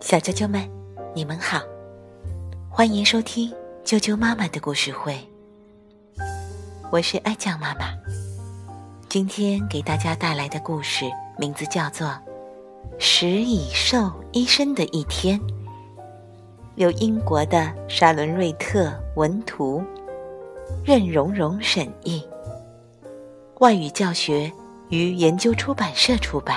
小啾啾们，你们好，欢迎收听啾啾妈妈的故事会。我是爱酱妈妈，今天给大家带来的故事名字叫做《食蚁兽医生的一天》，由英国的沙伦瑞特文图，任蓉蓉审译，外语教学与研究出版社出版。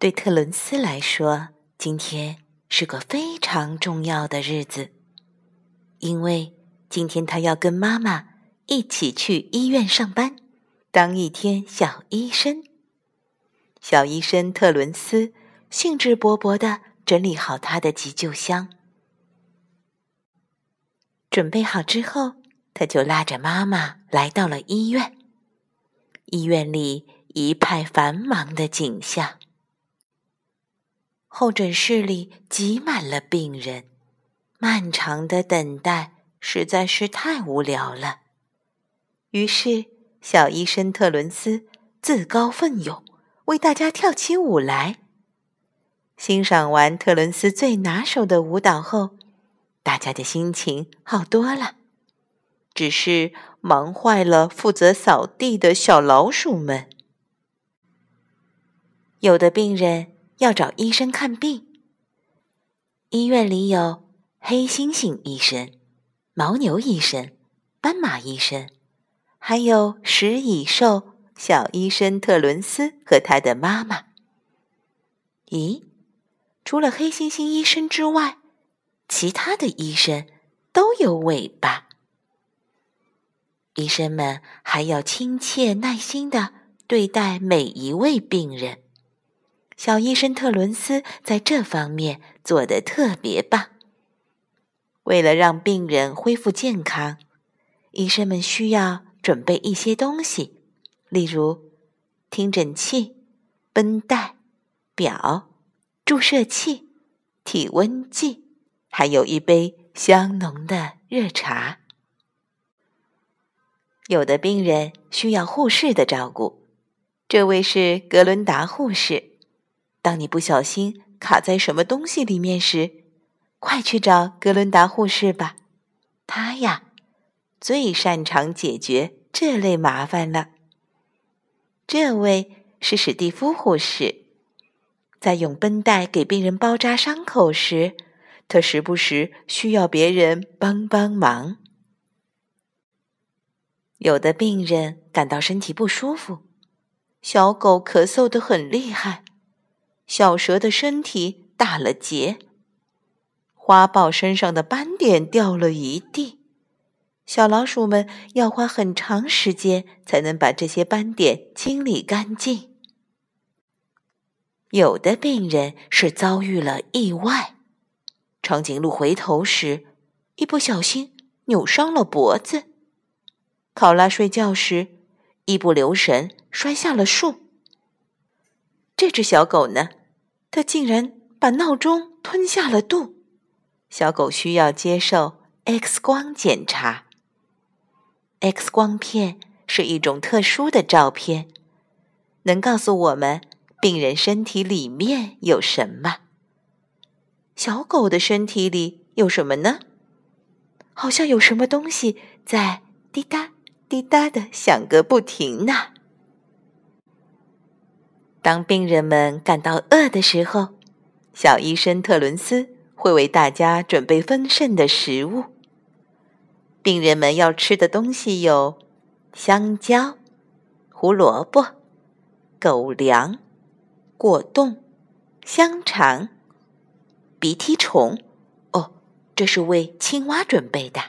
对特伦斯来说，今天是个非常重要的日子，因为今天他要跟妈妈一起去医院上班，当一天小医生。小医生特伦斯兴致勃勃地整理好他的急救箱，准备好之后，他就拉着妈妈来到了医院。医院里一派繁忙的景象。候诊室里挤满了病人，漫长的等待实在是太无聊了。于是，小医生特伦斯自告奋勇为大家跳起舞来。欣赏完特伦斯最拿手的舞蹈后，大家的心情好多了。只是忙坏了负责扫地的小老鼠们。有的病人。要找医生看病。医院里有黑猩猩医生、牦牛医生、斑马医生，还有食蚁兽小医生特伦斯和他的妈妈。咦，除了黑猩猩医生之外，其他的医生都有尾巴。医生们还要亲切耐心的对待每一位病人。小医生特伦斯在这方面做得特别棒。为了让病人恢复健康，医生们需要准备一些东西，例如听诊器、绷带、表、注射器、体温计，还有一杯香浓的热茶。有的病人需要护士的照顾，这位是格伦达护士。当你不小心卡在什么东西里面时，快去找格伦达护士吧。她呀，最擅长解决这类麻烦了。这位是史蒂夫护士，在用绷带给病人包扎伤口时，他时不时需要别人帮帮忙。有的病人感到身体不舒服，小狗咳嗽得很厉害。小蛇的身体打了结，花豹身上的斑点掉了一地，小老鼠们要花很长时间才能把这些斑点清理干净。有的病人是遭遇了意外，长颈鹿回头时一不小心扭伤了脖子；考拉睡觉时一不留神摔下了树。这只小狗呢？他竟然把闹钟吞下了肚，小狗需要接受 X 光检查。X 光片是一种特殊的照片，能告诉我们病人身体里面有什么。小狗的身体里有什么呢？好像有什么东西在滴答滴答的响个不停呢。当病人们感到饿的时候，小医生特伦斯会为大家准备丰盛的食物。病人们要吃的东西有香蕉、胡萝卜、狗粮、果冻、香肠、鼻涕虫。哦，这是为青蛙准备的。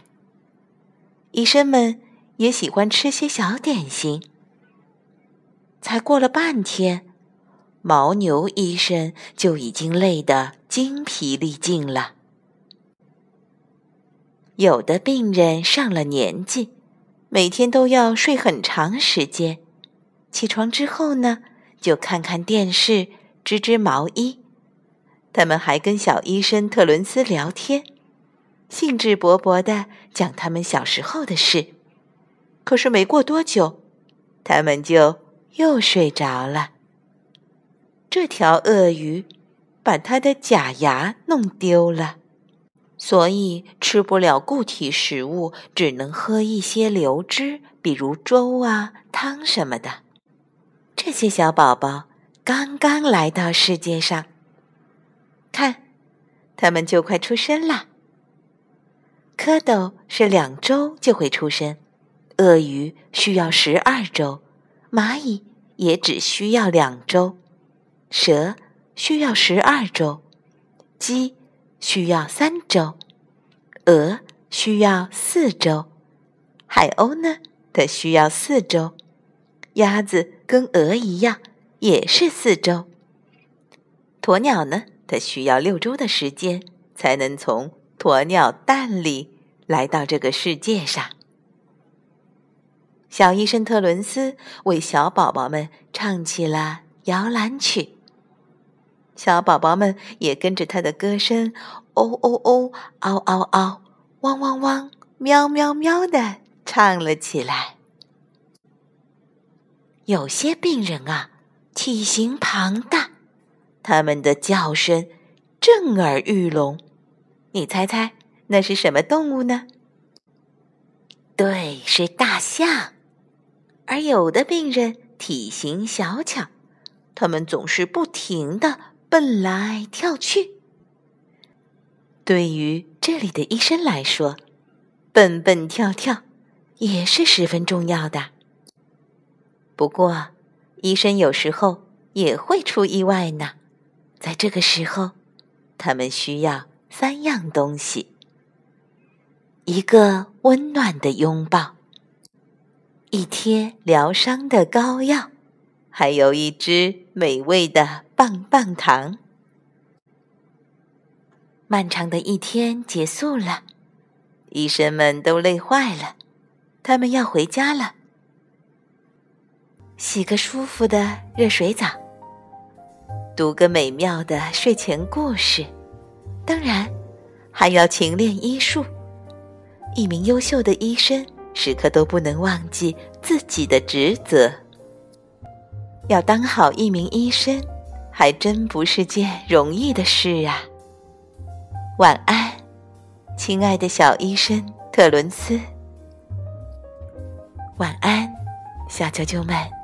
医生们也喜欢吃些小点心。才过了半天。牦牛医生就已经累得精疲力尽了。有的病人上了年纪，每天都要睡很长时间，起床之后呢，就看看电视，织织毛衣。他们还跟小医生特伦斯聊天，兴致勃勃的讲他们小时候的事，可是没过多久，他们就又睡着了。这条鳄鱼把它的假牙弄丢了，所以吃不了固体食物，只能喝一些流汁，比如粥啊、汤什么的。这些小宝宝刚刚来到世界上，看，他们就快出生了。蝌蚪是两周就会出生，鳄鱼需要十二周，蚂蚁也只需要两周，蛇需要十二周，鸡需要三周，鹅需要四周，海鸥呢，它需要四周，鸭子跟鹅一样也是四周，鸵鸟呢，它需要六周的时间才能从。鸵鸟蛋里来到这个世界上，小医生特伦斯为小宝宝们唱起了摇篮曲，小宝宝们也跟着他的歌声“哦哦哦，嗷嗷嗷，汪汪汪，喵喵喵”的唱了起来。有些病人啊，体型庞大，他们的叫声震耳欲聋。你猜猜那是什么动物呢？对，是大象。而有的病人体型小巧，他们总是不停的蹦来跳去。对于这里的医生来说，蹦蹦跳跳也是十分重要的。不过，医生有时候也会出意外呢。在这个时候，他们需要。三样东西：一个温暖的拥抱，一贴疗伤的膏药，还有一只美味的棒棒糖。漫长的一天结束了，医生们都累坏了，他们要回家了。洗个舒服的热水澡，读个美妙的睡前故事。当然，还要勤练医术。一名优秀的医生时刻都不能忘记自己的职责。要当好一名医生，还真不是件容易的事啊！晚安，亲爱的小医生特伦斯。晚安，小啾啾们。